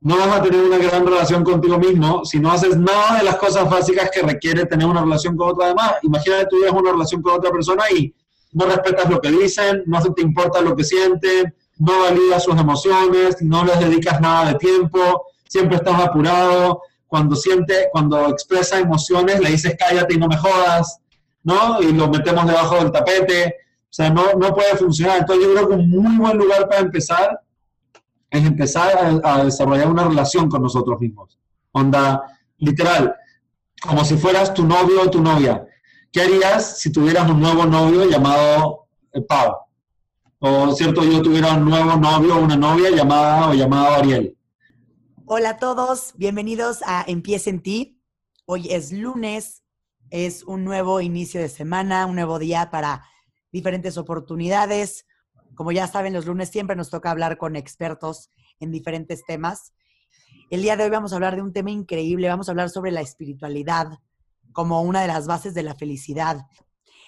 no vas a tener una gran relación contigo mismo si no haces nada de las cosas básicas que requiere tener una relación con otra demás. Imagínate tú tienes una relación con otra persona y no respetas lo que dicen, no te importa lo que sienten, no validas sus emociones, no les dedicas nada de tiempo, siempre estás apurado, cuando siente, cuando expresa emociones le dices cállate y no me jodas, ¿no? Y lo metemos debajo del tapete, o sea, no, no puede funcionar. Entonces yo creo que un muy buen lugar para empezar es empezar a, desarrollar una relación con nosotros mismos. Onda, literal, como si fueras tu novio o tu novia. ¿Qué harías si tuvieras un nuevo novio llamado eh? O, ¿cierto? Yo tuviera un nuevo novio o una novia llamada o llamado Ariel. Hola a todos, bienvenidos a Empieza en ti. Hoy es lunes, es un nuevo inicio de semana, un nuevo día para diferentes oportunidades. Como ya saben, los lunes siempre nos toca hablar con expertos en diferentes temas. El día de hoy vamos a hablar de un tema increíble, vamos a hablar sobre la espiritualidad como una de las bases de la felicidad.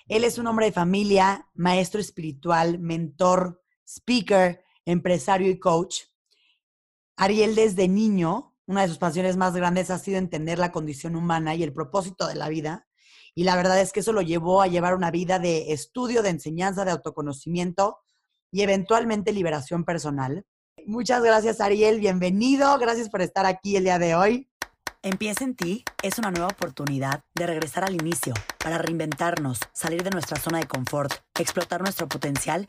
Él es un hombre de familia, maestro espiritual, mentor, speaker, empresario y coach. Ariel desde niño, una de sus pasiones más grandes ha sido entender la condición humana y el propósito de la vida. Y la verdad es que eso lo llevó a llevar una vida de estudio, de enseñanza, de autoconocimiento y eventualmente liberación personal. Muchas gracias, Ariel. Bienvenido. Gracias por estar aquí el día de hoy. Empieza en ti es una nueva oportunidad de regresar al inicio para reinventarnos, salir de nuestra zona de confort, explotar nuestro potencial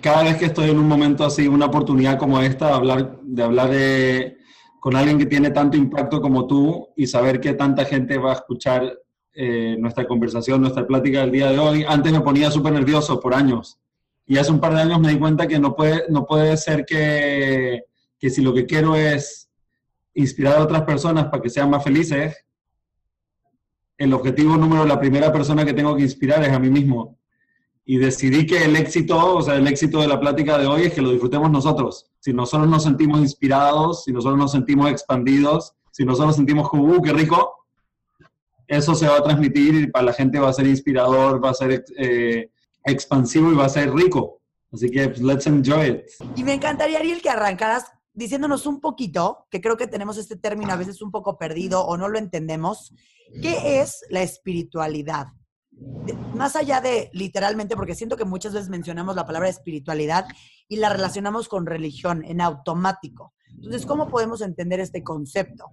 cada vez que estoy en un momento así, una oportunidad como esta, de hablar, de hablar con alguien que tiene tanto impacto como tú y saber que tanta gente va a escuchar eh, nuestra conversación, nuestra plática del día de hoy. Antes me ponía súper nervioso por años y hace un par de años me di cuenta que no puede, no puede ser que, que si lo que quiero es inspirar a otras personas para que sean más felices, el objetivo número, la primera persona que tengo que inspirar es a mí mismo y decidí que el éxito, o sea, el éxito de la plática de hoy es que lo disfrutemos nosotros. Si nosotros nos sentimos inspirados, si nosotros nos sentimos expandidos, si nosotros sentimos como, uh, qué rico, eso se va a transmitir y para la gente va a ser inspirador, va a ser eh, expansivo y va a ser rico. Así que, pues, let's enjoy it. Y me encantaría, Ariel, que arrancaras diciéndonos un poquito, que creo que tenemos este término a veces un poco perdido o no lo entendemos, ¿qué es la espiritualidad? Más allá de literalmente, porque siento que muchas veces mencionamos la palabra espiritualidad y la relacionamos con religión en automático. Entonces, ¿cómo podemos entender este concepto?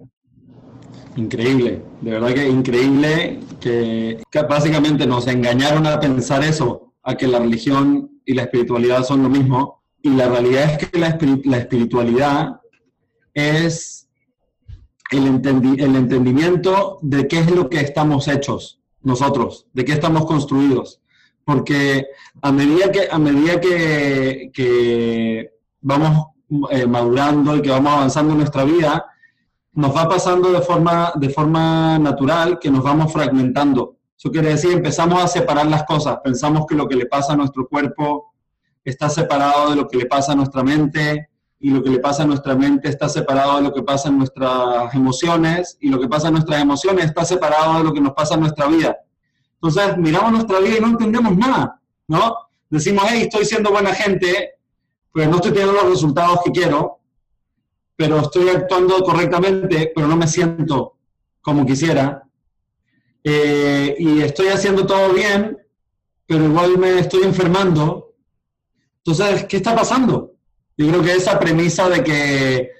Increíble, de verdad que increíble que, básicamente nos engañaron a pensar eso, a que la religión y la espiritualidad son lo mismo. Y la realidad es que la, la espiritualidad es el, el entendimiento de qué es lo que estamos hechos nosotros, de qué estamos construidos. Porque a medida que, a medida que, vamos eh, madurando y que vamos avanzando en nuestra vida, nos va pasando de forma, de forma natural que nos vamos fragmentando. Eso quiere decir, empezamos a separar las cosas. Pensamos que lo que le pasa a nuestro cuerpo está separado de lo que le pasa a nuestra mente, y lo que le pasa a nuestra mente está separado de lo que pasa en nuestras emociones y lo que pasa en nuestras emociones está separado de lo que nos pasa en nuestra vida. Entonces miramos nuestra vida y no entendemos nada, ¿no? Decimos, hey, estoy siendo buena gente, pero no estoy teniendo los resultados que quiero, pero estoy actuando correctamente, pero no me siento como quisiera. Eh, y estoy haciendo todo bien, pero igual me estoy enfermando. Entonces, ¿qué está pasando? Yo creo que esa premisa de que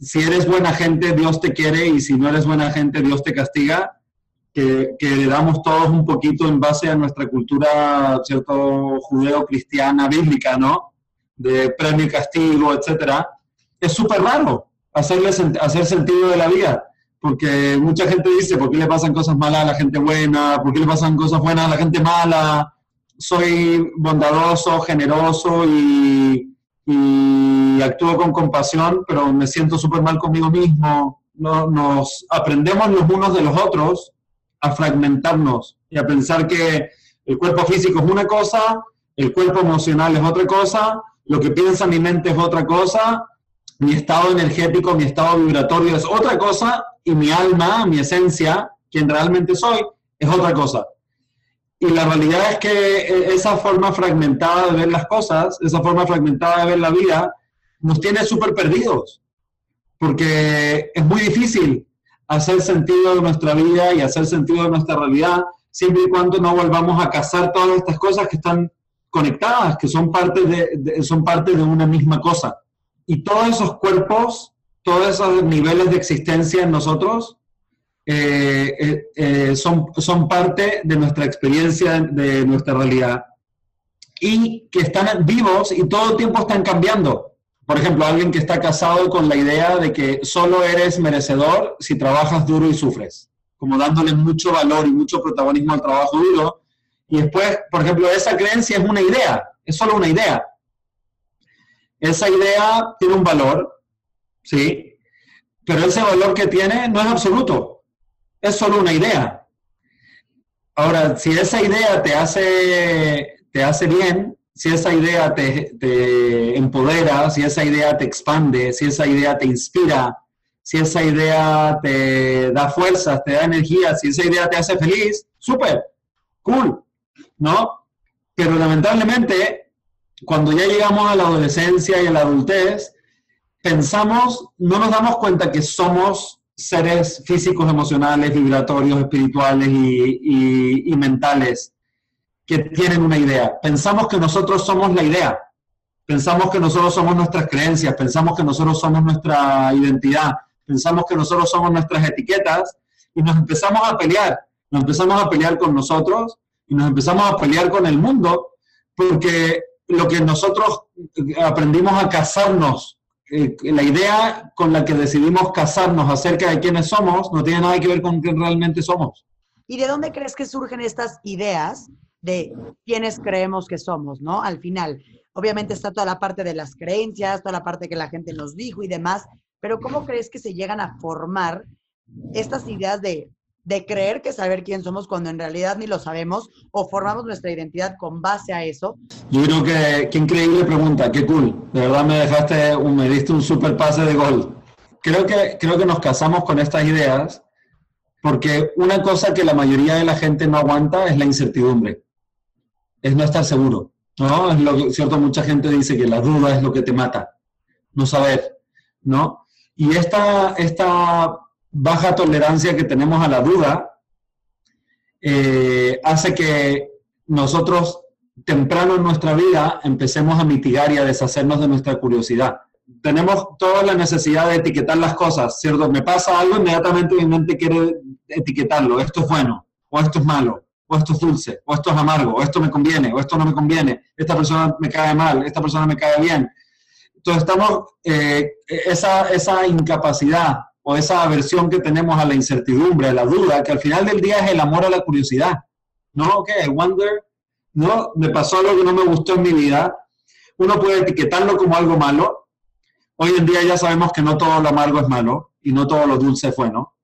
si eres buena gente, Dios te quiere y si no eres buena gente, Dios te castiga, que, que heredamos todos un poquito en base a nuestra cultura, ¿cierto?, judeo-cristiana, bíblica, ¿no? De premio y castigo, etcétera. Es súper raro hacerle, hacer sentido de la vida, porque mucha gente dice, ¿por qué le pasan cosas malas a la gente buena? ¿Por qué le pasan cosas buenas a la gente mala? Soy bondadoso, generoso y y actúo con compasión, pero me siento súper mal conmigo mismo. nos aprendemos los unos de los otros a fragmentarnos y a pensar que el cuerpo físico es una cosa, el cuerpo emocional es otra cosa, lo que piensa mi mente es otra cosa, mi estado energético, mi estado vibratorio es otra cosa y mi alma, mi esencia, quien realmente soy, es otra cosa. Y la realidad es que e, esa forma fragmentada de ver las cosas, esa forma fragmentada de ver la vida, nos tiene súper perdidos. Porque es muy difícil hacer sentido de nuestra vida y hacer sentido de nuestra realidad, siempre y cuando no volvamos a cazar todas estas cosas que están conectadas, que son parte de, son parte de una misma cosa. Y todos esos cuerpos, todos esos niveles de existencia en nosotros, eh, eh, eh, son, son parte de nuestra experiencia, de nuestra realidad. Y que están vivos y todo el tiempo están cambiando. Por ejemplo, alguien que está casado con la idea de que solo eres merecedor si trabajas duro y sufres, como dándole mucho valor y mucho protagonismo al trabajo duro. Y después, por ejemplo, esa creencia es una idea, es solo una idea. Esa idea tiene un valor, ¿sí? Pero ese valor que tiene no es absoluto, es solo una idea. Ahora, si esa idea te hace, te hace bien, si esa idea te, empodera, si esa idea te expande, si esa idea te inspira, si esa idea te da fuerzas, te da energía, si esa idea te hace feliz, súper, cool, ¿no? Pero lamentablemente, cuando ya llegamos a la adolescencia y a la adultez, pensamos, no nos damos cuenta que somos seres físicos, emocionales, vibratorios, espirituales y mentales que tienen una idea. Pensamos que nosotros somos la idea. Pensamos que nosotros somos nuestras creencias, pensamos que nosotros somos nuestra identidad, pensamos que nosotros somos nuestras etiquetas y nos empezamos a pelear. Nos empezamos a pelear con nosotros y nos empezamos a pelear con el mundo porque lo que nosotros aprendimos a casarnos, la idea con la que decidimos casarnos acerca de quiénes somos, no tiene nada que ver con quién realmente somos. ¿Y de dónde crees que surgen estas ideas de quiénes creemos que somos, ¿no? Al final, obviamente está toda la parte de las creencias, toda la parte que la gente nos dijo y demás, pero ¿cómo crees que se llegan a formar estas ideas de, de creer que saber quién somos cuando en realidad ni lo sabemos o formamos nuestra identidad con base a eso? Yo creo que qué increíble pregunta, qué cool. De verdad me dejaste, un, me diste un super pase de gol. Creo que, creo que nos casamos con estas ideas porque una cosa que la mayoría de la gente no aguanta es la incertidumbre es no estar seguro. ¿no? Es lo cierto, mucha gente dice que la duda es lo que te mata, no saber, ¿no? Y esta, esta baja tolerancia que tenemos a la duda eh, hace que nosotros temprano en nuestra vida empecemos a mitigar y a deshacernos de nuestra curiosidad. Tenemos toda la necesidad de etiquetar las cosas, ¿cierto? Me pasa algo, inmediatamente mi mente quiere etiquetarlo, esto es bueno o esto es malo o esto es dulce, o esto es amargo, o esto me conviene, o esto no me conviene, esta persona me cae mal, esta persona me cae bien. Entonces estamos, eh, esa, esa incapacidad o esa aversión que tenemos a la incertidumbre, a la duda, que al final del día es el amor a la curiosidad. ¿No? Ok, wonder, ¿no? Me pasó algo que no me gustó en mi vida. Uno puede etiquetarlo como algo malo. Hoy en día ya sabemos que no todo lo amargo es malo y no todo lo dulce es bueno.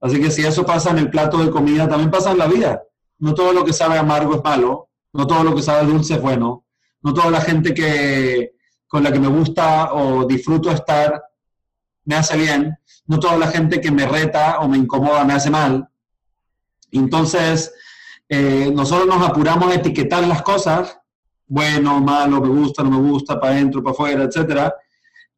Así que si eso pasa en el plato de comida, también pasa en la vida no todo lo que sabe amargo es malo, no todo lo que sabe dulce es bueno, no toda la gente que, con la que me gusta o disfruto estar me hace bien, no toda la gente que me reta o me incomoda me hace mal. Entonces, eh, nosotros nos apuramos a etiquetar las cosas, bueno, malo, me gusta, no me gusta, para adentro, para afuera, etcétera,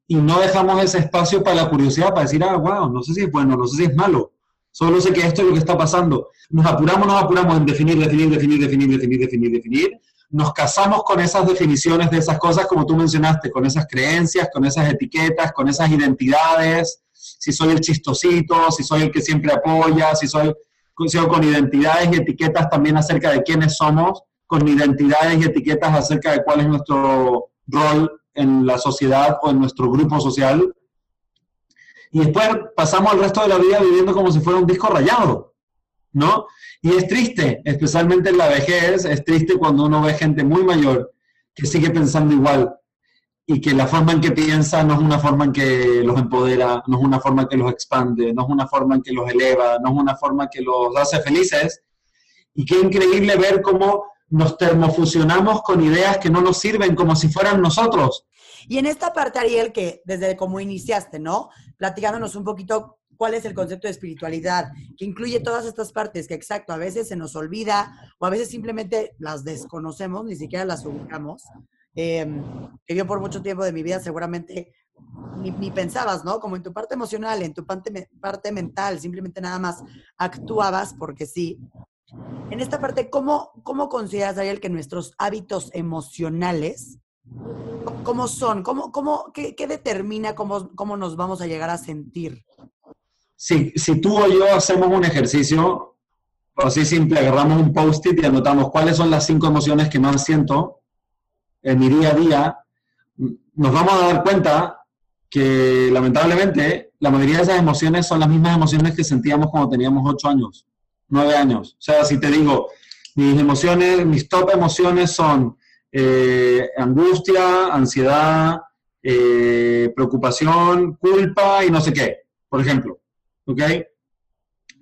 y no dejamos ese espacio para la curiosidad, para decir, ah, wow, no sé si es bueno, no sé si es malo. Solo sé que esto es lo que está pasando. Nos apuramos, nos apuramos en definir, definir, definir, definir, definir, definir, definir. Nos casamos con esas definiciones de esas cosas, como tú mencionaste, con esas creencias, con esas etiquetas, con esas identidades. Si soy el chistosito, si soy el que siempre apoya, si soy con identidades y etiquetas también acerca de quiénes somos, con identidades y etiquetas acerca de cuál es nuestro rol en la sociedad o en nuestro grupo social y después pasamos el resto de la vida viviendo como si fuera un disco rayado, ¿no? Y es triste, especialmente en la vejez, es triste cuando uno ve gente muy mayor que sigue pensando igual. Y que la forma en que piensa no es una forma en que los empodera, no es una forma en que los expande, no es una forma en que los eleva, no es una forma que los hace felices. Y qué increíble ver cómo nos termofusionamos con ideas que no nos sirven como si fueran nosotros. Y en esta parte, Ariel, que desde cómo iniciaste, ¿no? Platicándonos un poquito cuál es el concepto de espiritualidad, que incluye todas estas partes que, exacto, a veces se nos olvida o a veces simplemente las desconocemos, ni siquiera las ubicamos. Em, que yo por mucho tiempo de mi vida seguramente ni, pensabas, ¿no? Como en tu parte emocional, en tu parte, parte mental, simplemente nada más actuabas porque sí. En esta parte, ¿cómo, cómo consideras, Ariel, que nuestros hábitos emocionales, cómo son? ¿Cómo, cómo, qué, qué determina cómo, cómo nos vamos a llegar a sentir? Si, si tú o yo hacemos un ejercicio, así simple, agarramos un post-it y anotamos cuáles son las cinco emociones que más siento en mi día a día, nos vamos a dar cuenta que lamentablemente la mayoría de esas emociones son las mismas emociones que sentíamos cuando teníamos ocho años nueve años. O sea, si te digo, mis emociones, mis top emociones son eh, angustia, ansiedad, eh, preocupación, culpa y no sé qué, por ejemplo. ¿Ok?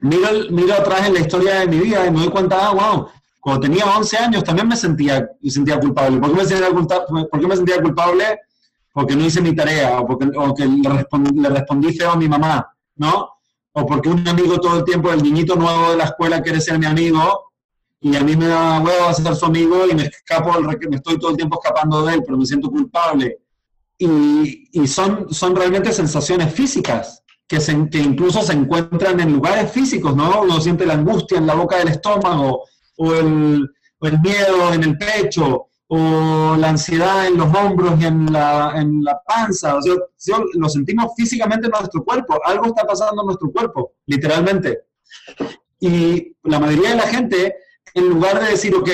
Miro, miro atrás en la historia de mi vida y me doy cuenta, ah, wow, cuando tenía 11 años también me sentía, me sentía culpable. ¿Por qué me sentía, culpable? ¿Por qué me sentía culpable? Porque no hice mi tarea o porque le, respondí, le respondí feo a mi mamá, ¿no? o porque un amigo todo el tiempo, el niñito nuevo de la escuela quiere ser mi amigo, y a mí me da huevo ser su amigo y me escapo, me estoy todo el tiempo escapando de él, pero me siento culpable. Y, y son, son realmente sensaciones físicas, que, se, que incluso se encuentran en lugares físicos, ¿no? Uno siente la angustia en la boca del estómago, o el, o el miedo en el pecho, o la ansiedad en los hombros y en la, en la panza. O sea, lo sentimos físicamente en nuestro cuerpo. Algo está pasando en nuestro cuerpo, literalmente. Y la mayoría de la gente, en lugar de decir, ok,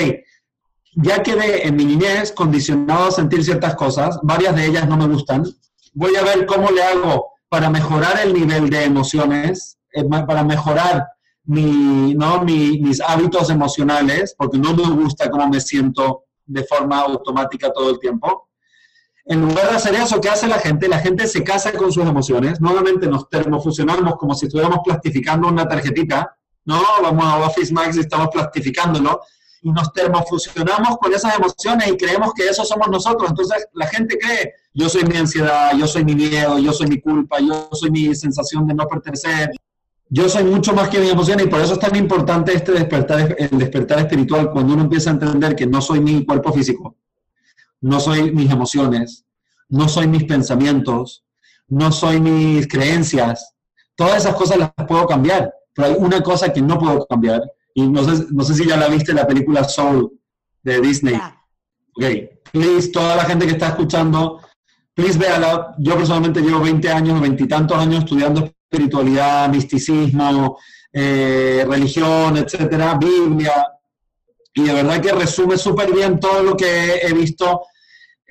ya quedé en mi niñez condicionado a sentir ciertas cosas, varias de ellas no me gustan, voy a ver cómo le hago para mejorar el nivel de emociones, eh, para mejorar mi, ¿no? mis hábitos emocionales, porque no me gusta cómo me siento de forma automática todo el tiempo. En lugar de hacer eso, ¿qué hace la gente? La gente se casa con sus emociones. Nuevamente nos termofusionamos como si estuviéramos plastificando una tarjetita. No, vamos a Office Max y estamos plastificándolo. Y nos termofusionamos con esas emociones y creemos que eso somos nosotros. Entonces la gente cree, yo soy mi ansiedad, yo soy mi miedo, yo soy mi culpa, yo soy mi sensación de no pertenecer. Yo soy mucho más que mi emoción y por eso es tan importante este despertar, el despertar espiritual, cuando uno empieza a entender que no soy mi cuerpo físico, no soy mis emociones, no soy mis pensamientos, no soy mis creencias. Todas esas cosas las puedo cambiar, pero hay una cosa que no puedo cambiar, y no sé, no sé si ya la viste, la película Soul de Disney. Ok, please, toda la gente que está escuchando, please véala. Yo personalmente llevo 20 años, 20 y tantos años estudiando espiritualidad, misticismo, eh, religión, etcétera, Biblia. Y de verdad que resume súper bien todo lo que he visto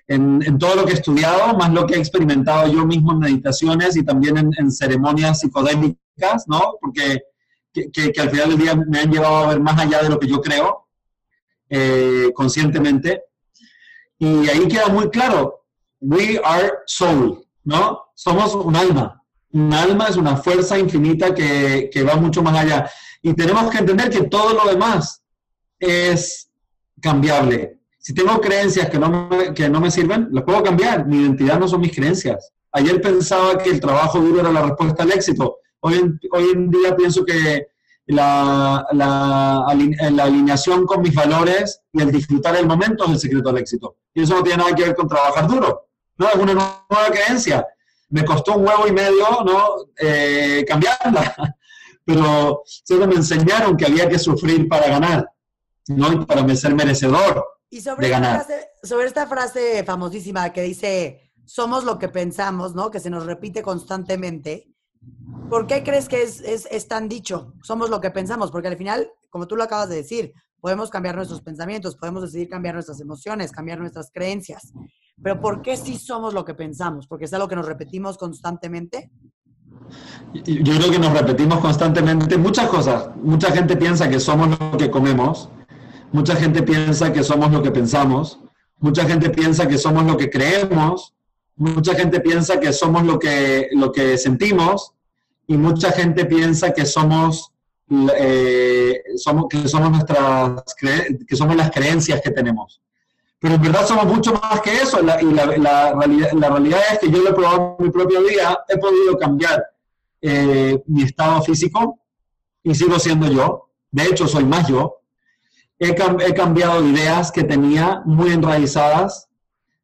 en, todo lo que he estudiado, más lo que he experimentado yo mismo en meditaciones y también en, ceremonias psicodélicas, ¿no? Porque que, al final del día me han llevado a ver más allá de lo que yo creo, eh, conscientemente. Y ahí queda muy claro, we are soul, ¿no? Somos un alma. Un alma es una fuerza infinita que, va mucho más allá. Y tenemos que entender que todo lo demás es cambiable. Si tengo creencias que no me, que no me sirven, las puedo cambiar. Mi identidad no son mis creencias. Ayer pensaba que el trabajo duro era la respuesta al éxito. Hoy en, hoy en día pienso que la, la, la, alineación con mis valores y el disfrutar el momento es el secreto al éxito. Y eso no tiene nada que ver con trabajar duro. No, es una nueva creencia me costó un huevo y medio, ¿no? Eh, cambiarla. Pero solo me enseñaron que había que sufrir para ganar, ¿no? Y para ser merecedor y sobre de ganar. Esta frase, sobre esta frase famosísima que dice, somos lo que pensamos, ¿no? Que se nos repite constantemente. ¿Por qué crees que es, es, es tan dicho? Somos lo que pensamos, porque al final, como tú lo acabas de decir, podemos cambiar nuestros pensamientos, podemos decidir cambiar nuestras emociones, cambiar nuestras creencias. Pero ¿por qué sí somos lo que pensamos? ¿Porque es algo que nos repetimos constantemente? Yo creo que nos repetimos constantemente muchas cosas. Mucha gente piensa que somos lo que comemos, mucha gente piensa que somos lo que pensamos, mucha gente piensa que somos lo que creemos, mucha gente piensa que somos lo que, lo que sentimos y mucha gente piensa que somos, eh, que somos nuestras que somos las creencias que tenemos. Pero en verdad somos mucho más que eso. y la, la, realidad, la, realidad, es que yo lo he probado en mi propia vida, he podido cambiar eh, mi estado físico y sigo siendo yo. De hecho, soy más yo. He, he cambiado ideas que tenía muy enraizadas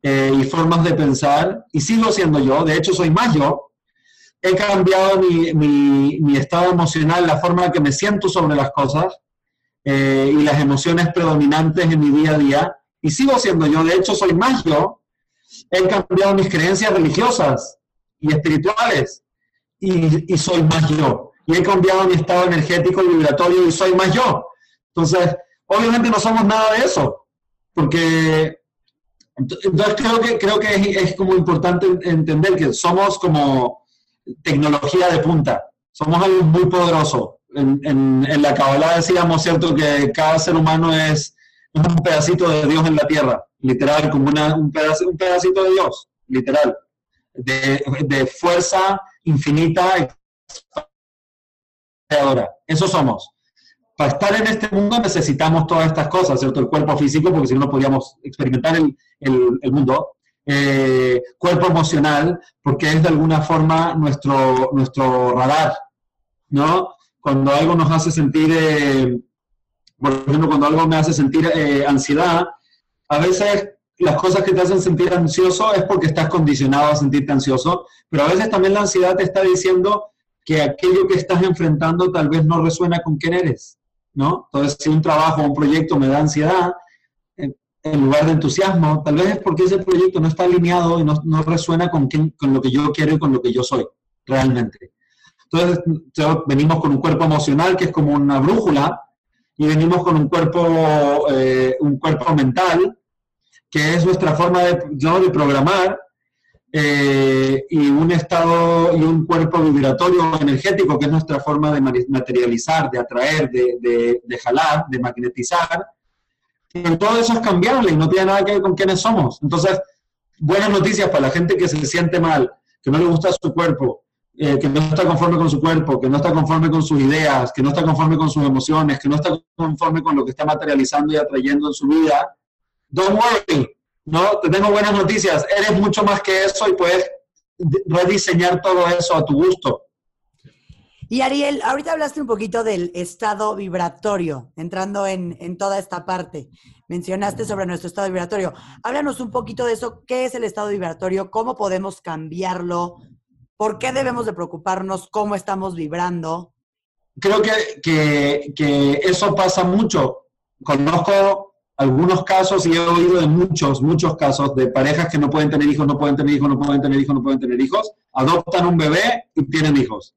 eh, y formas de pensar y sigo siendo yo. De hecho, soy más yo. He cambiado mi, mi, mi estado emocional, la forma en que me siento sobre las cosas eh, y las emociones predominantes en mi día a día. Y sigo siendo yo. De hecho, soy más yo. He cambiado mis creencias religiosas y espirituales y, y soy más yo. Y he cambiado mi estado energético y vibratorio y soy más yo. Entonces, obviamente no somos nada de eso, porque entonces creo que, creo que es, como importante entender que somos como tecnología de punta, somos algo muy poderoso. En, en, la Kabbalah decíamos, ¿cierto?, que cada ser humano es un pedacito de Dios en la tierra, literal, como una, un, un pedacito de Dios, literal, de, de fuerza infinita creadora. Eso somos. Para estar en este mundo necesitamos todas estas cosas, ¿cierto? El cuerpo físico, porque si no, no podríamos experimentar el, el, mundo. Eh, cuerpo emocional, porque es de alguna forma nuestro, nuestro radar, ¿no? Cuando algo nos hace sentir, eh, por ejemplo, cuando algo me hace sentir eh, ansiedad, a veces las cosas que te hacen sentir ansioso es porque estás condicionado a sentirte ansioso, pero a veces también la ansiedad te está diciendo que aquello que estás enfrentando tal vez no resuena con quién eres, ¿no? Entonces, si un trabajo o un proyecto me da ansiedad, en lugar de entusiasmo, tal vez es porque ese proyecto no está alineado y no, no resuena con, con lo que yo quiero y con lo que yo soy, realmente. Entonces, venimos con un cuerpo emocional que es como una brújula y venimos con un cuerpo, eh, un cuerpo mental que es nuestra forma de, de programar eh, y un estado y un cuerpo vibratorio energético que es nuestra forma de materializar, de atraer, de, de, de jalar, de magnetizar pero todo eso es cambiable y no tiene nada que ver con quiénes somos. Entonces, buenas noticias para la gente que se siente mal, que no le gusta su cuerpo, eh, que no está conforme con su cuerpo, que no está conforme con sus ideas, que no está conforme con sus emociones, que no está conforme con lo que está materializando y atrayendo en su vida. Don't worry, no, te tengo buenas noticias. Eres mucho más que eso y puedes rediseñar todo eso a tu gusto. Y Ariel, ahorita hablaste un poquito del estado vibratorio, entrando en, toda esta parte. Mencionaste sobre nuestro estado vibratorio. Háblanos un poquito de eso. ¿Qué es el estado vibratorio? ¿Cómo podemos cambiarlo? ¿Por qué debemos de preocuparnos? ¿Cómo estamos vibrando? Creo que, que eso pasa mucho. Conozco algunos casos y he oído de muchos, muchos casos de parejas que no pueden tener hijos, no pueden tener hijos, no pueden tener hijos, no pueden tener hijos, adoptan un bebé y tienen hijos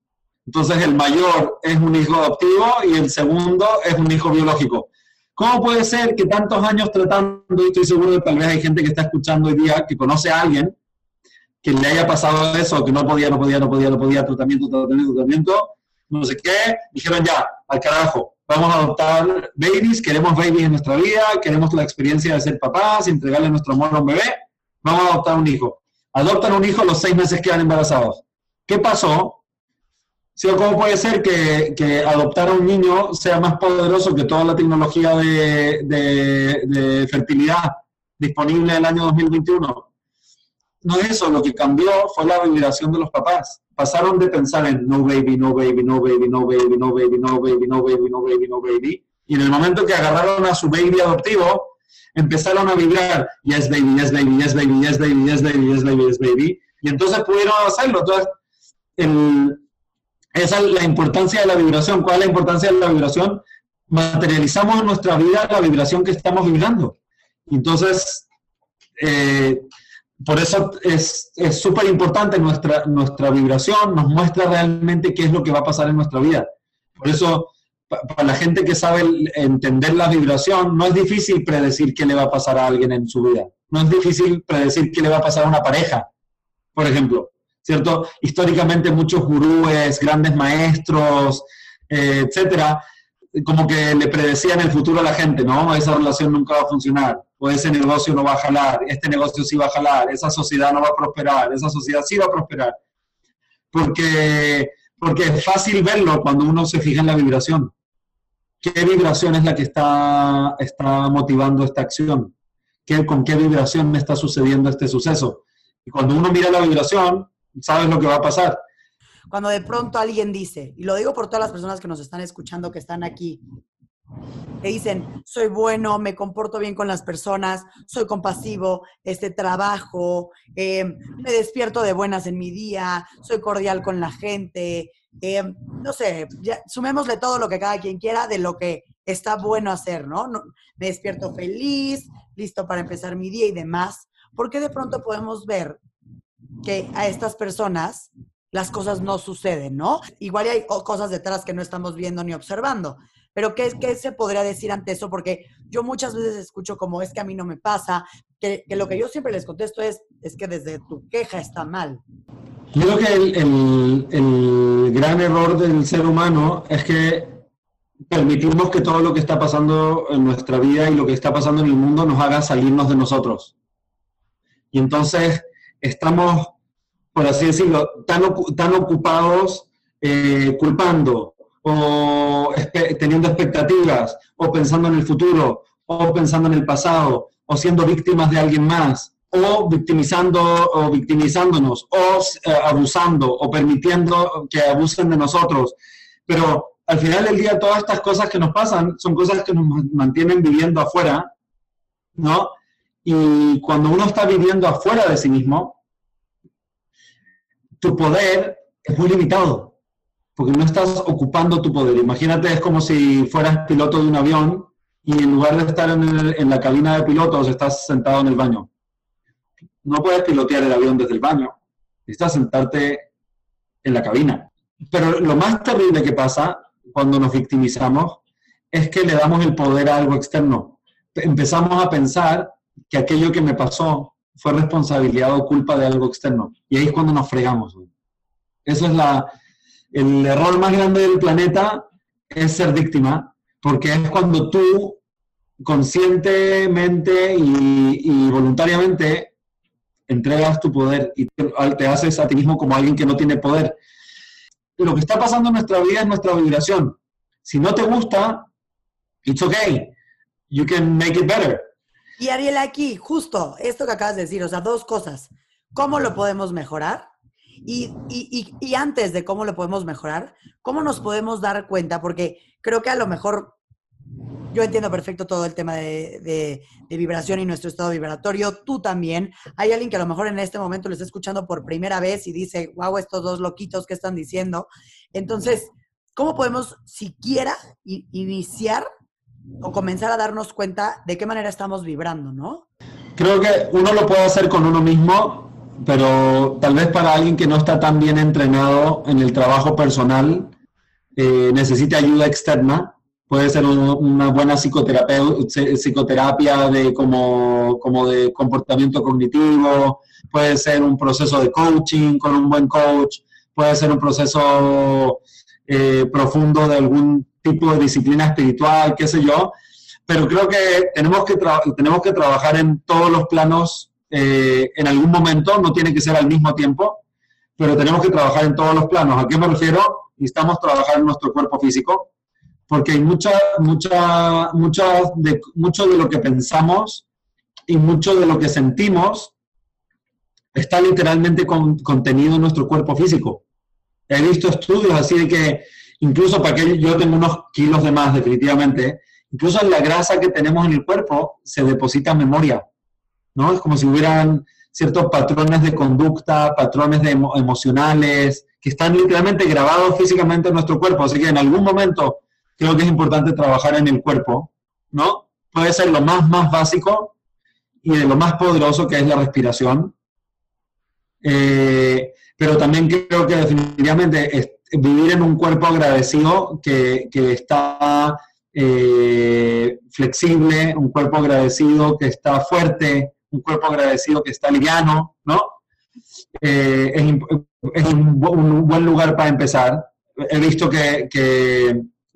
entonces el mayor es un hijo adoptivo y el segundo es un hijo biológico. ¿Cómo puede ser que tantos años tratando, y estoy seguro que tal vez hay gente que está escuchando hoy día que conoce a alguien que le haya pasado eso, que no podía, no podía, no podía, no podía, tratamiento, tratamiento, tratamiento, no sé qué, dijeron ya, al carajo, vamos a adoptar babies, queremos babies en nuestra vida, queremos la experiencia de ser papás, entregarle nuestro amor a un bebé, vamos a adoptar un hijo. Adoptan un hijo los seis meses que quedan embarazados. ¿Qué pasó? ¿Sí, ¿Cómo puede ser que, adoptar a un niño sea más poderoso que toda la tecnología de, fertilidad disponible en el año 2021? No es eso, lo que cambió fue la vibración de los papás. Pasaron de pensar en no baby, no baby, no baby, no baby, no baby, no baby, no baby, no baby, no baby. Y en el momento que agarraron a su baby adoptivo, empezaron a vibrar, yes baby, yes baby, yes baby, yes baby, yes baby, yes baby, yes baby. Y entonces pudieron hacerlo. Entonces, esa es la importancia de la vibración. ¿Cuál es la importancia de la vibración? Materializamos en nuestra vida la vibración que estamos vibrando. Entonces, eh, por eso es súper importante nuestra, nuestra vibración, nos muestra realmente qué es lo que va a pasar en nuestra vida. Por eso, para la gente que sabe entender la vibración, no es difícil predecir qué le va a pasar a alguien en su vida. No es difícil predecir qué le va a pasar a una pareja, por ejemplo. ¿cierto? Históricamente muchos gurúes, grandes maestros, eh, etcétera, como que le predecían el futuro a la gente, ¿no? Esa relación nunca va a funcionar. O ese negocio no va a jalar, este negocio sí va a jalar, esa sociedad no va a prosperar, esa sociedad sí va a prosperar. Porque, porque es fácil verlo cuando uno se fija en la vibración. ¿Qué vibración es la que está, está motivando esta acción? ¿Qué, ¿Con qué vibración me está sucediendo este suceso? Y cuando uno mira la vibración, sabes lo que va a pasar. Cuando de pronto alguien dice, y lo digo por todas las personas que nos están escuchando, que están aquí, que dicen, soy bueno, me comporto bien con las personas, soy compasivo, este trabajo, eh, me despierto de buenas en mi día, soy cordial con la gente, eh, no sé, sumémosle todo lo que cada quien quiera de lo que está bueno hacer, ¿no? Me despierto feliz, listo para empezar mi día y demás, porque de pronto podemos ver que a estas personas las cosas no suceden, ¿no? Igual hay cosas detrás que no estamos viendo ni observando. Pero ¿qué, ¿qué se podría decir ante eso? Porque yo muchas veces escucho como es que a mí no me pasa, que, lo que yo siempre les contesto es, es que desde tu queja está mal. Yo creo que el, el, gran error del ser humano es que permitimos que todo lo que está pasando en nuestra vida y lo que está pasando en el mundo nos haga salirnos de nosotros. Y entonces estamos, por así decirlo, tan, tan ocupados eh, culpando, o teniendo expectativas, o pensando en el futuro, o pensando en el pasado, o siendo víctimas de alguien más, o victimizando o victimizándonos, o eh, abusando, o permitiendo que abusen de nosotros. Pero al final del día, todas estas cosas que nos pasan son cosas que nos mantienen viviendo afuera, ¿no? Y cuando uno está viviendo afuera de sí mismo, tu poder es muy limitado porque no estás ocupando tu poder. Imagínate, es como si fueras piloto de un avión y en lugar de estar en, la cabina de pilotos, estás sentado en el baño. No puedes pilotear el avión desde el baño, necesitas sentarte en la cabina. Pero lo más terrible que pasa cuando nos victimizamos es que le damos el poder a algo externo. Empezamos a pensar que aquello que me pasó fue responsabilidad o culpa de algo externo. Y ahí es cuando nos fregamos. Eso es la, el error más grande del planeta es ser víctima, porque es cuando tú conscientemente y, voluntariamente entregas tu poder y te, haces a ti mismo como alguien que no tiene poder. Lo que está pasando en nuestra vida es nuestra vibración. Si no te gusta, it's okay. You can make it better. Y Ariel, aquí, justo esto que acabas de decir, o sea, dos cosas. ¿Cómo lo podemos mejorar? Y, y, y, antes de cómo lo podemos mejorar, ¿cómo nos podemos dar cuenta? Porque creo que a lo mejor yo entiendo perfecto todo el tema de, de, vibración y nuestro estado vibratorio. Tú también. Hay alguien que a lo mejor en este momento lo está escuchando por primera vez y dice, wow, estos dos loquitos, ¿qué están diciendo? Entonces, ¿cómo podemos siquiera iniciar o comenzar a darnos cuenta de qué manera estamos vibrando, no? Creo que uno lo puede hacer con uno mismo pero tal vez para alguien que no está tan bien entrenado en el trabajo personal, eh, necesite ayuda externa. Puede ser una buena psicoterapia de, como, como de comportamiento cognitivo, puede ser un proceso de coaching con un buen coach, puede ser un proceso eh, profundo de algún tipo de disciplina espiritual, qué sé yo, pero creo que tenemos que, tenemos que trabajar en todos los planos eh, en algún momento, no tiene que ser al mismo tiempo, pero tenemos que trabajar en todos los planos. ¿A qué me refiero? Necesitamos trabajar en nuestro cuerpo físico, porque hay mucha, mucha, mucha de, mucho de lo que pensamos y mucho de lo que sentimos está literalmente contenido en nuestro cuerpo físico. He visto estudios así de que incluso para que yo tengo unos kilos de más definitivamente, incluso en la grasa que tenemos en el cuerpo se deposita memoria. ¿No? Es como si hubieran ciertos patrones de conducta, patrones de emocionales, que están literalmente grabados físicamente en nuestro cuerpo. Así que en algún momento creo que es importante trabajar en el cuerpo, ¿no? Puede ser lo más, más básico y de lo más poderoso que es la respiración. Eh, pero también creo que definitivamente vivir en un cuerpo agradecido que, que está eh, flexible, un cuerpo agradecido que está fuerte, un cuerpo agradecido que está liviano, ¿no? Eh, es, un, buen lugar para empezar. He visto que,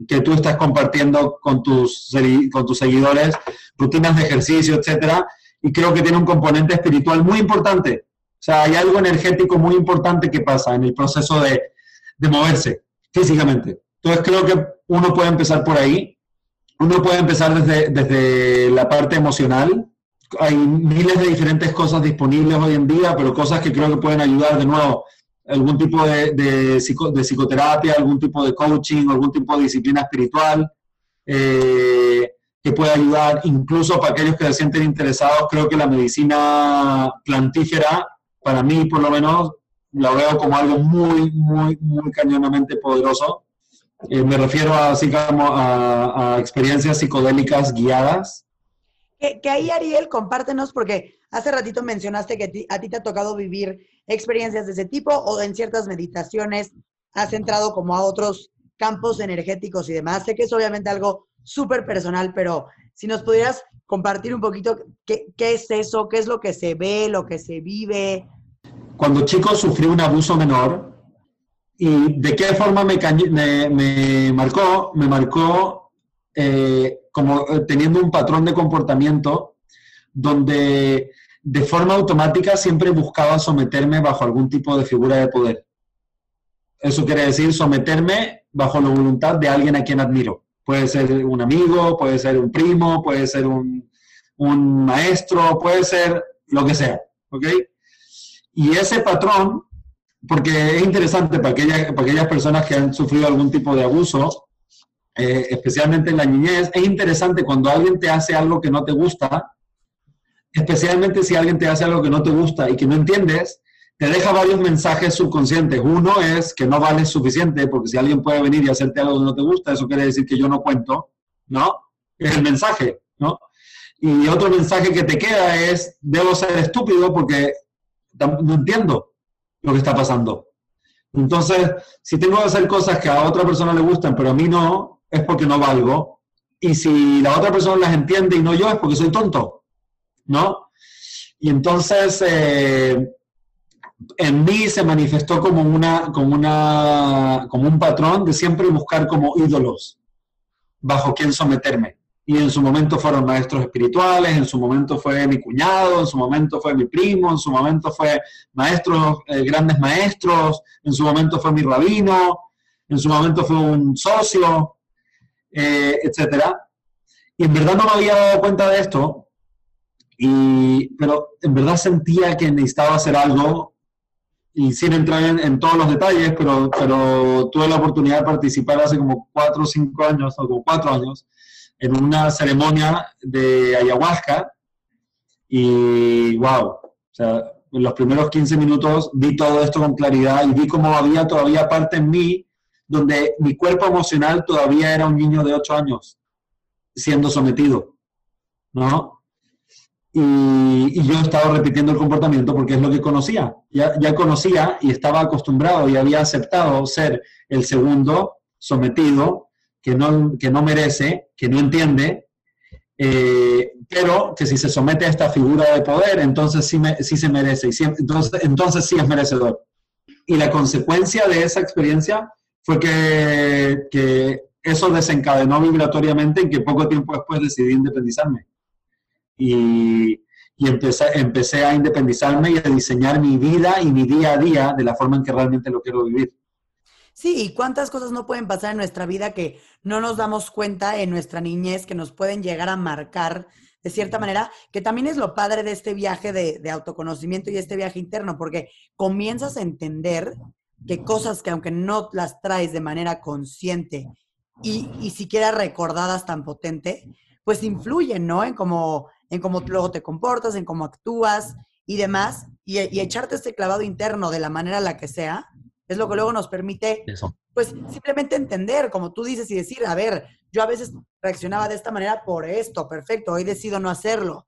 que tú estás compartiendo con tus, con tus seguidores, rutinas de ejercicio, etcétera, y creo que tiene un componente espiritual muy importante. O sea, hay algo energético muy importante que pasa en el proceso de, de moverse físicamente. Entonces creo que uno puede empezar por ahí. Uno puede empezar desde, desde la parte emocional. Hay miles de diferentes cosas disponibles hoy en día, pero cosas que creo que pueden ayudar de nuevo algún tipo de, psicoterapia, algún tipo de coaching, algún tipo de disciplina espiritual, eh, que puede ayudar incluso para aquellos que se sienten interesados. Creo que la medicina plantífera, para mí por lo menos, la veo como algo muy, muy, muy cañonamente poderoso. Eh, me refiero así como a, a experiencias psicodélicas guiadas. Que, que, ahí, Ariel, compártenos, porque hace ratito mencionaste que a ti te ha tocado vivir experiencias de ese tipo o en ciertas meditaciones has entrado como a otros campos energéticos y demás. Sé que es obviamente algo súper personal, pero si nos pudieras compartir un poquito qué, qué, es eso, qué es lo que se ve, lo que se vive. Cuando chico sufrí un abuso menor y de qué forma me, me, me marcó, me marcó eh, como eh, teniendo un patrón de comportamiento donde de forma automática siempre buscaba someterme bajo algún tipo de figura de poder. Eso quiere decir someterme bajo la voluntad de alguien a quien admiro. Puede ser un amigo, puede ser un primo, puede ser un, maestro, puede ser lo que sea. ¿Ok? Y ese patrón, porque es interesante para aquellas, para aquellas personas que han sufrido algún tipo de abuso, eh, especialmente en la niñez, es interesante cuando alguien te hace algo que no te gusta, especialmente si alguien te hace algo que no te gusta y que no entiendes, te deja varios mensajes subconscientes. Uno es que no vales suficiente, porque si alguien puede venir y hacerte algo que no te gusta, eso quiere decir que yo no cuento, ¿no? Es el mensaje, ¿no? Y otro mensaje que te queda es, debo ser estúpido porque no entiendo lo que está pasando. Entonces, si tengo que hacer cosas que a otra persona le gustan, pero a mí no, es porque no valgo. Y si la otra persona las entiende y no yo, es porque soy tonto. ¿no? Y entonces eh, en mí se manifestó como, una, como, una, como un patrón de siempre buscar como ídolos bajo quien someterme. Y en su momento fueron maestros espirituales, en su momento fue mi cuñado, en su momento fue mi primo, en su momento fue maestros, eh, grandes maestros, en su momento fue mi rabino, en su momento fue un socio, eh, etc. Y en verdad no me había dado cuenta de esto y, pero en verdad sentía que necesitaba hacer algo y sin entrar en, todos los detalles, pero, pero tuve la oportunidad de participar hace como cuatro o cinco años, o como cuatro años, en una ceremonia de ayahuasca y wow, en los primeros 15 minutos vi todo esto con claridad y vi cómo había todavía parte en mí donde mi cuerpo emocional todavía era un niño de 8 años siendo sometido, ¿no? Y, yo estaba repitiendo el comportamiento porque es lo que conocía. Ya, ya, conocía y estaba acostumbrado y había aceptado ser el segundo sometido que no, que no merece, que no entiende, eh, pero que si se somete a esta figura de poder, entonces sí, me, sí se merece, y entonces, entonces sí es merecedor. Y la consecuencia de esa experiencia fue que, que eso desencadenó vibratoriamente en que poco tiempo después decidí independizarme y, empecé, empecé a independizarme y a diseñar mi vida y mi día a día de la forma en que realmente lo quiero vivir. Sí, y cuántas cosas no pueden pasar en nuestra vida que no nos damos cuenta en nuestra niñez, que nos pueden llegar a marcar de cierta manera, que también es lo padre de este viaje de, de autoconocimiento y este viaje interno, porque comienzas a entender que cosas que aunque no las traes de manera consciente y, y siquiera recordadas tan potente, pues influyen, ¿no? En cómo en cómo luego te comportas, en cómo actúas y demás, y, echarte este clavado interno de la manera la que sea, es lo que luego nos permite, pues, simplemente entender, como tú dices, y decir, a ver, yo a veces reaccionaba de esta manera por esto, perfecto, hoy decido no hacerlo.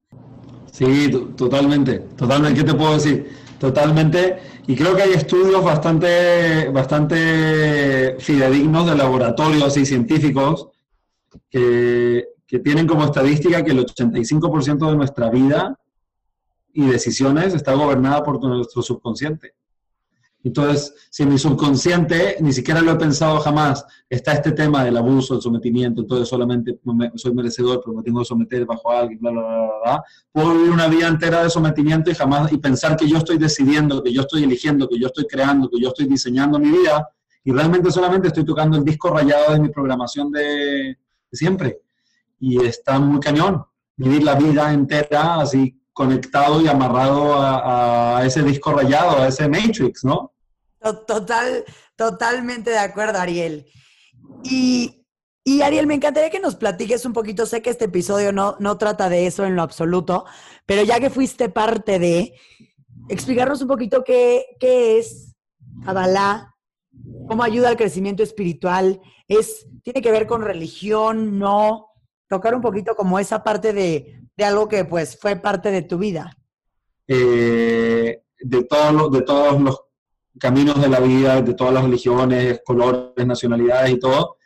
Sí, totalmente, totalmente, ¿qué te puedo decir? Totalmente, y creo que hay estudios bastante, bastante fidedignos de laboratorios y científicos que, que tienen como estadística que el 85% de nuestra vida y decisiones está gobernada por nuestro subconsciente. Entonces, si mi subconsciente, ni siquiera lo he pensado jamás, está este tema del abuso, el sometimiento, entonces solamente soy merecedor, pero me tengo que someter bajo alguien, bla, bla, bla, bla, puedo vivir una vida entera de sometimiento y jamás, y pensar que yo estoy decidiendo, que yo estoy eligiendo, que yo estoy creando, que yo estoy diseñando mi vida, y realmente solamente estoy tocando el disco rayado de mi programación de, siempre. Y está muy cañón vivir la vida entera así conectado y amarrado a, a, ese disco rayado, a ese Matrix, ¿no? Total, totalmente de acuerdo, Ariel. Y, y, Ariel, me encantaría que nos platiques un poquito. Sé que este episodio no, no trata de eso en lo absoluto, pero ya que fuiste parte de, explicarnos un poquito qué, qué es Kabbalah, cómo ayuda al crecimiento espiritual. Es, ¿Tiene que ver con religión? No. Tocar un poquito como esa parte de, de algo que pues fue parte de tu vida. Eh, de, todo, de todos los caminos de la vida, de todas las religiones, colores, nacionalidades y todo.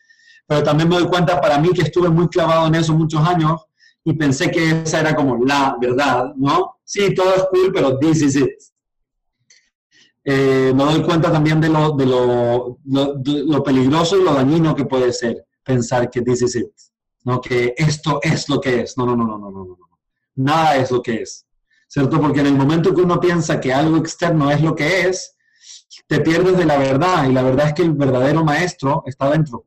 Pero también me doy cuenta para mí que estuve muy clavado en eso muchos años y pensé que esa era como la verdad, ¿no? Sí, todo es cool, pero this is it. Eh, me doy cuenta también de lo, de, lo, lo, peligroso y lo dañino que puede ser pensar que this is it, ¿no? Que esto es lo que es. No, no, no, no, no, no, no. Nada es lo que es, ¿cierto? Porque en el momento que uno piensa que algo externo es lo que es, te pierdes de la verdad y la verdad es que el verdadero maestro está dentro.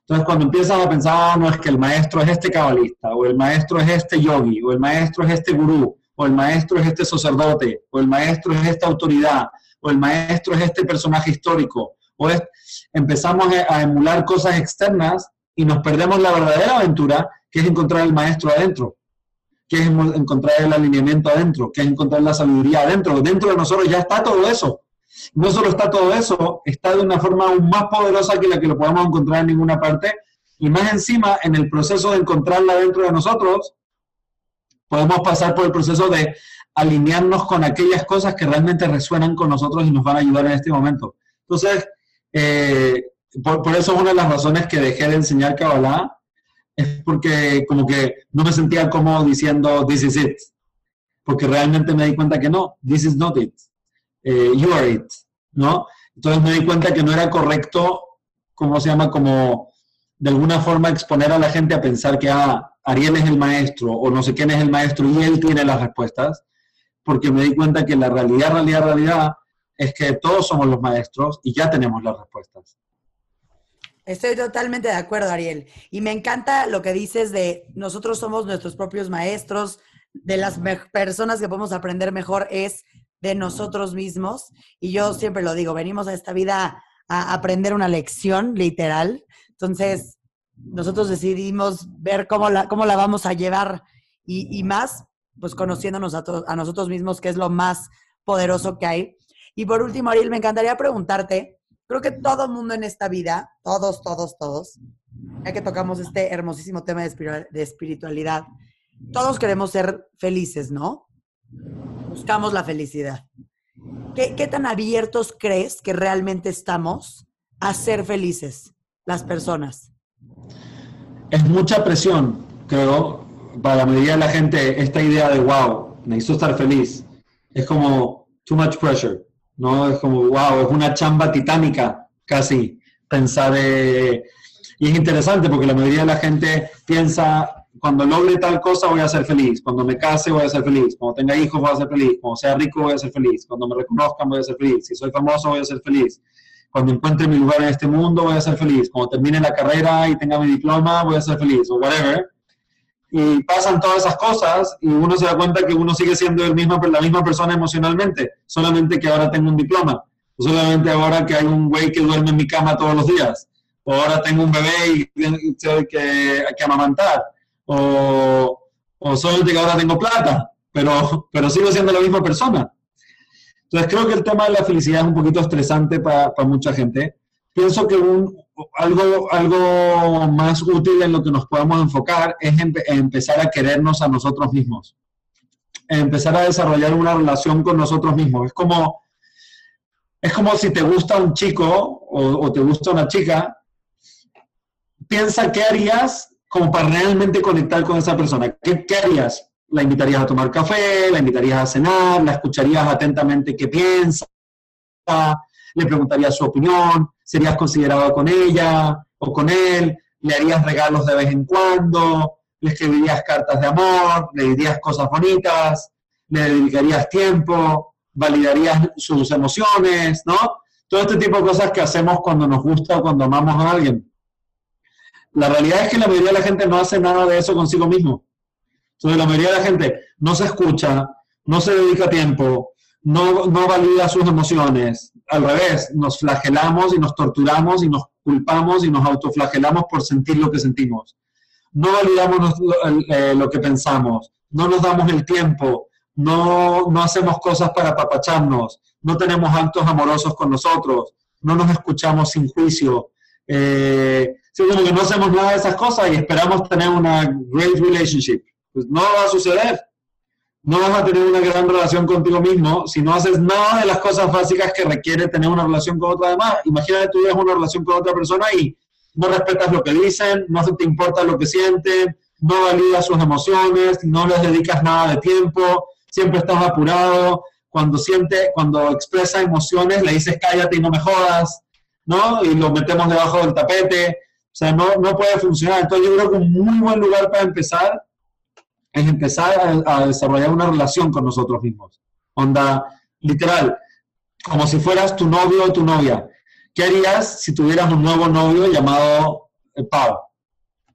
Entonces, cuando empiezas a pensar, ah, no es que el maestro es este cabalista, o el maestro es este yogi, o el maestro es este gurú, o el maestro es este sacerdote, o el maestro es esta autoridad, o el maestro es este personaje histórico, o empezamos a emular cosas externas y nos perdemos la verdadera aventura, que es encontrar el maestro adentro, que es encontrar el alineamiento adentro, que es encontrar la sabiduría adentro. Dentro de nosotros ya está todo eso. No solo está todo eso, está de una forma aún más poderosa que la que lo podemos encontrar en ninguna parte. Y más encima, en el proceso de encontrarla dentro de nosotros, podemos pasar por el proceso de alinearnos con aquellas cosas que realmente resuenan con nosotros y nos van a ayudar en este momento. Entonces, eh, por, eso es una de las razones que dejé de enseñar Kabbalah, es porque como que no me sentía cómodo diciendo, this is it, porque realmente me di cuenta que no, this is not it. Eh, you are it, ¿no? Entonces me di cuenta que no era correcto, ¿cómo se llama? Como de alguna forma exponer a la gente a pensar que, ah, Ariel es el maestro o no sé quién es el maestro y él tiene las respuestas, porque me di cuenta que la realidad, realidad, realidad es que todos somos los maestros y ya tenemos las respuestas. Estoy totalmente de acuerdo, Ariel. Y me encanta lo que dices de nosotros somos nuestros propios maestros, de las personas que podemos aprender mejor es de nosotros mismos. Y yo siempre lo digo, venimos a esta vida a aprender una lección, literal. Entonces, nosotros decidimos ver cómo la, cómo la vamos a llevar y, más, pues conociéndonos a, a nosotros mismos, que es lo más poderoso que hay. Y por último, Ariel, me encantaría preguntarte, creo que todo mundo en esta vida, todos, todos, todos, ya que tocamos este hermosísimo tema de espiritualidad, todos queremos ser felices, ¿no? Buscamos la felicidad. ¿Qué, tan abiertos crees que realmente estamos a ser felices las personas? Es mucha presión, creo, para la mayoría de la gente, esta idea de, wow, necesito estar feliz. Es como too much pressure, ¿no? Es como, wow, es una chamba titánica casi pensar. Eh, y es interesante porque la mayoría de la gente piensa cuando logre tal cosa voy a ser feliz, cuando me case voy a ser feliz, cuando tenga hijos voy a ser feliz, cuando sea rico voy a ser feliz, cuando me reconozcan voy a ser feliz, si soy famoso voy a ser feliz, cuando encuentre mi lugar en este mundo voy a ser feliz, cuando termine la carrera y tenga mi diploma voy a ser feliz, o whatever. Y pasan todas esas cosas y uno se da cuenta que uno sigue siendo el mismo, la misma persona emocionalmente, solamente que ahora tengo un diploma, solamente ahora que hay un güey que duerme en mi cama todos los días, o ahora tengo un bebé y tengo que, que amamantar o, o solamente que ahora tengo plata, pero, pero sigo siendo la misma persona. Entonces creo que el tema de la felicidad es un poquito estresante para, mucha gente. Pienso que un, algo, algo más útil en lo que nos podemos enfocar es empezar a querernos a nosotros mismos. Empezar a desarrollar una relación con nosotros mismos. Es como, es como si te gusta un chico o, o te gusta una chica, piensa qué harías como para realmente conectar con esa persona. ¿Qué, harías? ¿La invitarías a tomar café? ¿La invitarías a cenar? ¿La escucharías atentamente qué piensa? le preguntarías su opinión, serías considerado con ella o con él, le harías regalos de vez en cuando, le escribirías cartas de amor, le dirías cosas bonitas, le dedicarías tiempo, validarías sus emociones, ¿no? Todo este tipo de cosas que hacemos cuando nos gusta o cuando amamos a alguien. La realidad es que la mayoría de la gente no hace nada de eso consigo mismo. Entonces, la mayoría de la gente no se escucha, no se dedica tiempo, no, no valida sus emociones. Al revés, nos flagelamos y nos torturamos y nos culpamos y nos autoflagelamos por sentir lo que sentimos. No validamos eh, lo que pensamos, no nos damos el tiempo, no, no hacemos cosas para apapacharnos, no tenemos actos amorosos con nosotros, no nos escuchamos sin juicio. Eh, como que no hacemos nada de esas cosas y esperamos tener una great relationship. Pues no va a suceder. No vas a tener una gran relación contigo mismo si no haces nada de las cosas básicas que requiere tener una relación con otra demás. Imagínate tú tienes una relación con otra persona y no respetas lo que dicen, no te importa lo que sienten, no validas sus emociones, no les dedicas nada de tiempo, siempre estás apurado. Cuando siente, cuando expresa emociones, le dices cállate y no me jodas, ¿no? Y lo metemos debajo del tapete. Sea, no, no puede funcionar. Entonces yo creo que un muy buen lugar para empezar es empezar a, desarrollar una relación con nosotros mismos. Onda, literal, como si fueras tu novio o tu novia. ¿Qué harías si tuvieras un nuevo novio llamado eh, Pau?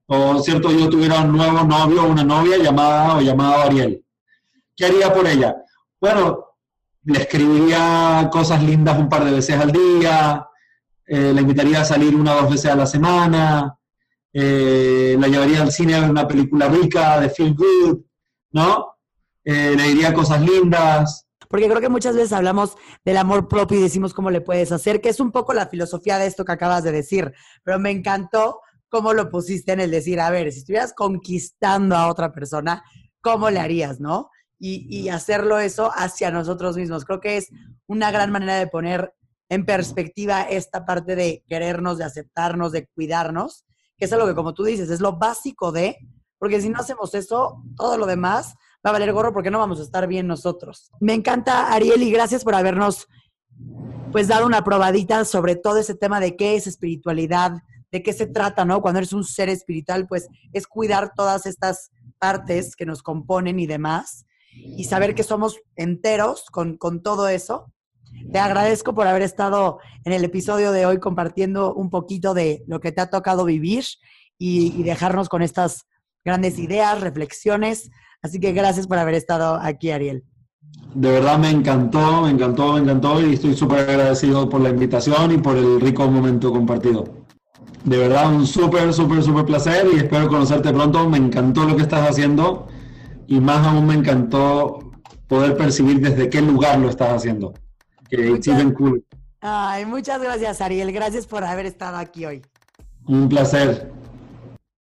O, ¿cierto? Yo tuviera un nuevo novio o una novia llamada o llamado Ariel. ¿Qué haría por ella? Bueno, le escribiría cosas lindas un par de veces al día, eh, la invitaría a salir una o dos veces a la semana, eh, la llevaría al cine a ver una película rica, de feel good, ¿no? Eh, le diría cosas lindas. Porque creo que muchas veces hablamos del amor propio y decimos cómo le puedes hacer, que es un poco la filosofía de esto que acabas de decir. Pero me encantó cómo lo pusiste en el decir, a ver, si estuvieras conquistando a otra persona, ¿cómo le harías, no? Y, y hacerlo eso hacia nosotros mismos. Creo que es una gran manera de poner en perspectiva esta parte de querernos, de aceptarnos, de cuidarnos que es algo que como tú dices, es lo básico de, porque si no hacemos eso, todo lo demás va a valer gorro porque no vamos a estar bien nosotros. Me encanta, Ariel, y gracias por habernos pues dado una probadita sobre todo ese tema de qué es espiritualidad, de qué se trata, ¿no? Cuando eres un ser espiritual, pues es cuidar todas estas partes que nos componen y demás, y saber que somos enteros con, con todo eso te agradezco por haber estado en el episodio de hoy compartiendo un poquito de lo que te ha tocado vivir y, dejarnos con estas grandes ideas, reflexiones. Así que gracias por haber estado aquí, Ariel. De verdad me encantó, me encantó, me encantó y estoy súper agradecido por la invitación y por el rico momento compartido. De verdad, un súper, súper, súper placer y espero conocerte pronto. Me encantó lo que estás haciendo y más aún me encantó poder percibir desde qué lugar lo estás haciendo que Ay, muchas gracias, Ariel. Gracias por haber estado aquí hoy. Un placer.